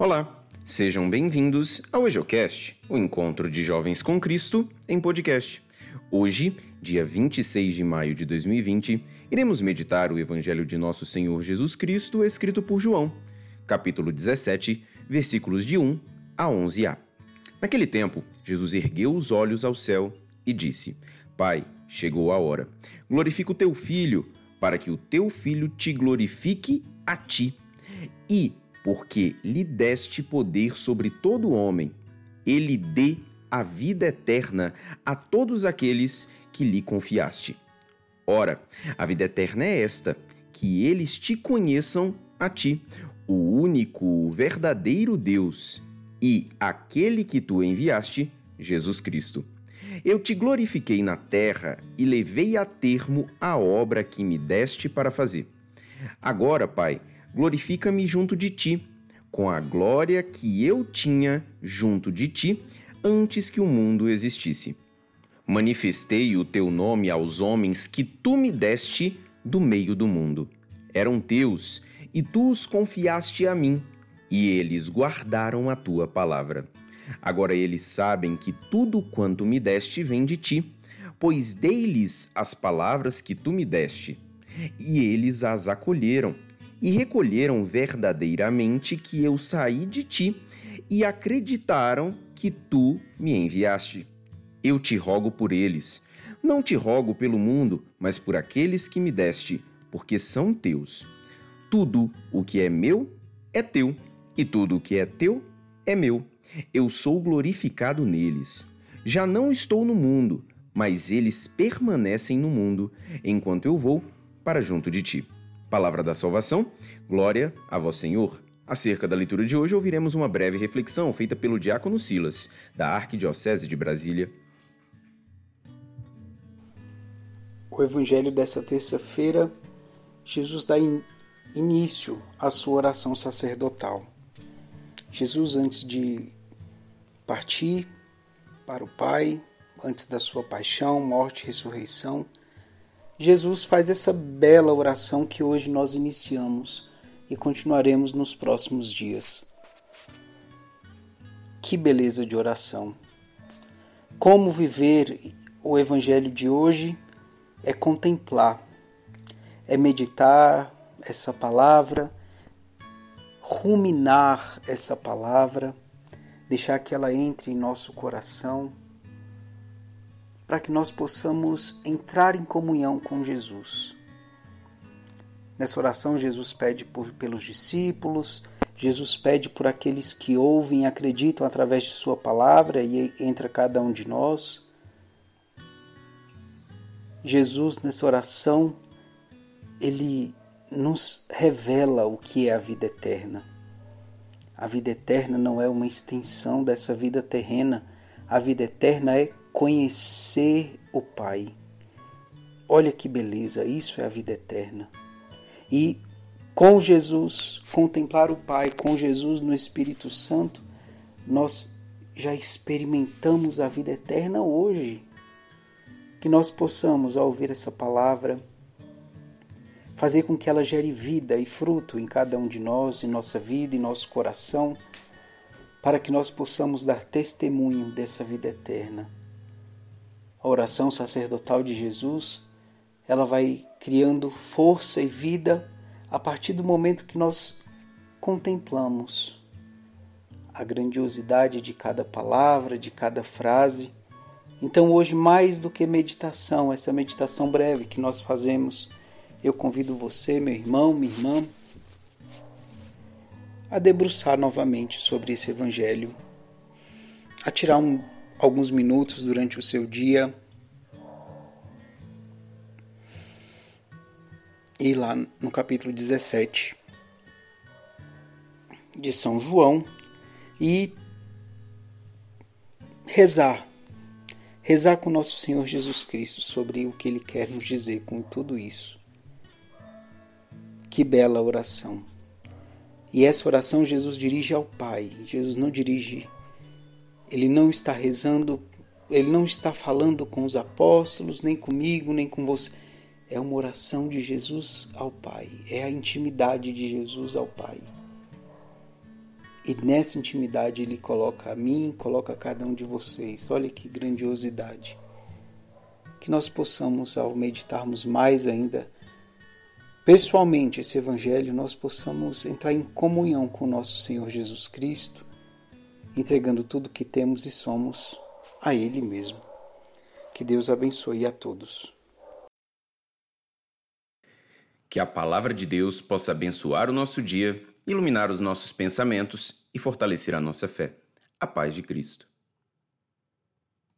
Olá, sejam bem-vindos ao EjoCast, o encontro de jovens com Cristo em podcast. Hoje, dia 26 de maio de 2020, iremos meditar o Evangelho de Nosso Senhor Jesus Cristo, escrito por João, capítulo 17, versículos de 1 a 11a. Naquele tempo, Jesus ergueu os olhos ao céu e disse: Pai, chegou a hora. Glorifica o teu filho, para que o teu filho te glorifique a ti. E porque lhe deste poder sobre todo homem, ele dê a vida eterna a todos aqueles que lhe confiaste. Ora, a vida eterna é esta: que eles te conheçam a ti, o único verdadeiro Deus, e aquele que tu enviaste, Jesus Cristo. Eu te glorifiquei na terra e levei a termo a obra que me deste para fazer. Agora, Pai, glorifica-me junto de ti, com a glória que eu tinha junto de ti antes que o mundo existisse. Manifestei o teu nome aos homens que tu me deste do meio do mundo. Eram teus, e tu os confiaste a mim, e eles guardaram a tua palavra. Agora eles sabem que tudo quanto me deste vem de ti, pois dei-lhes as palavras que tu me deste, e eles as acolheram e recolheram verdadeiramente que eu saí de ti e acreditaram que tu me enviaste. Eu te rogo por eles. Não te rogo pelo mundo, mas por aqueles que me deste, porque são teus. Tudo o que é meu é teu, e tudo o que é teu é meu. Eu sou glorificado neles. Já não estou no mundo, mas eles permanecem no mundo, enquanto eu vou para junto de ti. Palavra da salvação, glória a vós, Senhor. Acerca da leitura de hoje, ouviremos uma breve reflexão feita pelo diácono Silas, da Arquidiocese de Brasília. O evangelho dessa terça-feira, Jesus dá in início à sua oração sacerdotal. Jesus, antes de partir para o Pai, antes da sua paixão, morte e ressurreição, Jesus faz essa bela oração que hoje nós iniciamos e continuaremos nos próximos dias. Que beleza de oração! Como viver o Evangelho de hoje é contemplar, é meditar essa palavra, ruminar essa palavra, deixar que ela entre em nosso coração para que nós possamos entrar em comunhão com Jesus. Nessa oração, Jesus pede por, pelos discípulos, Jesus pede por aqueles que ouvem e acreditam através de Sua palavra e entra cada um de nós. Jesus, nessa oração, ele nos revela o que é a vida eterna. A vida eterna não é uma extensão dessa vida terrena, a vida eterna é conhecer o Pai. Olha que beleza, isso é a vida eterna. E com Jesus, contemplar o Pai, com Jesus no Espírito Santo, nós já experimentamos a vida eterna hoje. Que nós possamos, ao ouvir essa palavra, fazer com que ela gere vida e fruto em cada um de nós, em nossa vida, em nosso coração, para que nós possamos dar testemunho dessa vida eterna a oração sacerdotal de Jesus, ela vai criando força e vida a partir do momento que nós contemplamos a grandiosidade de cada palavra, de cada frase. Então, hoje, mais do que meditação, essa meditação breve que nós fazemos, eu convido você, meu irmão, minha irmã, a debruçar novamente sobre esse Evangelho, a tirar um alguns minutos durante o seu dia. E lá no capítulo 17 de São João e rezar. Rezar com nosso Senhor Jesus Cristo sobre o que ele quer nos dizer com tudo isso. Que bela oração. E essa oração Jesus dirige ao Pai. Jesus não dirige ele não está rezando, ele não está falando com os apóstolos, nem comigo, nem com você. É uma oração de Jesus ao Pai, é a intimidade de Jesus ao Pai. E nessa intimidade ele coloca a mim, coloca a cada um de vocês. Olha que grandiosidade. Que nós possamos, ao meditarmos mais ainda pessoalmente esse evangelho, nós possamos entrar em comunhão com o nosso Senhor Jesus Cristo, entregando tudo que temos e somos a Ele mesmo. Que Deus abençoe a todos. Que a palavra de Deus possa abençoar o nosso dia, iluminar os nossos pensamentos e fortalecer a nossa fé. A paz de Cristo.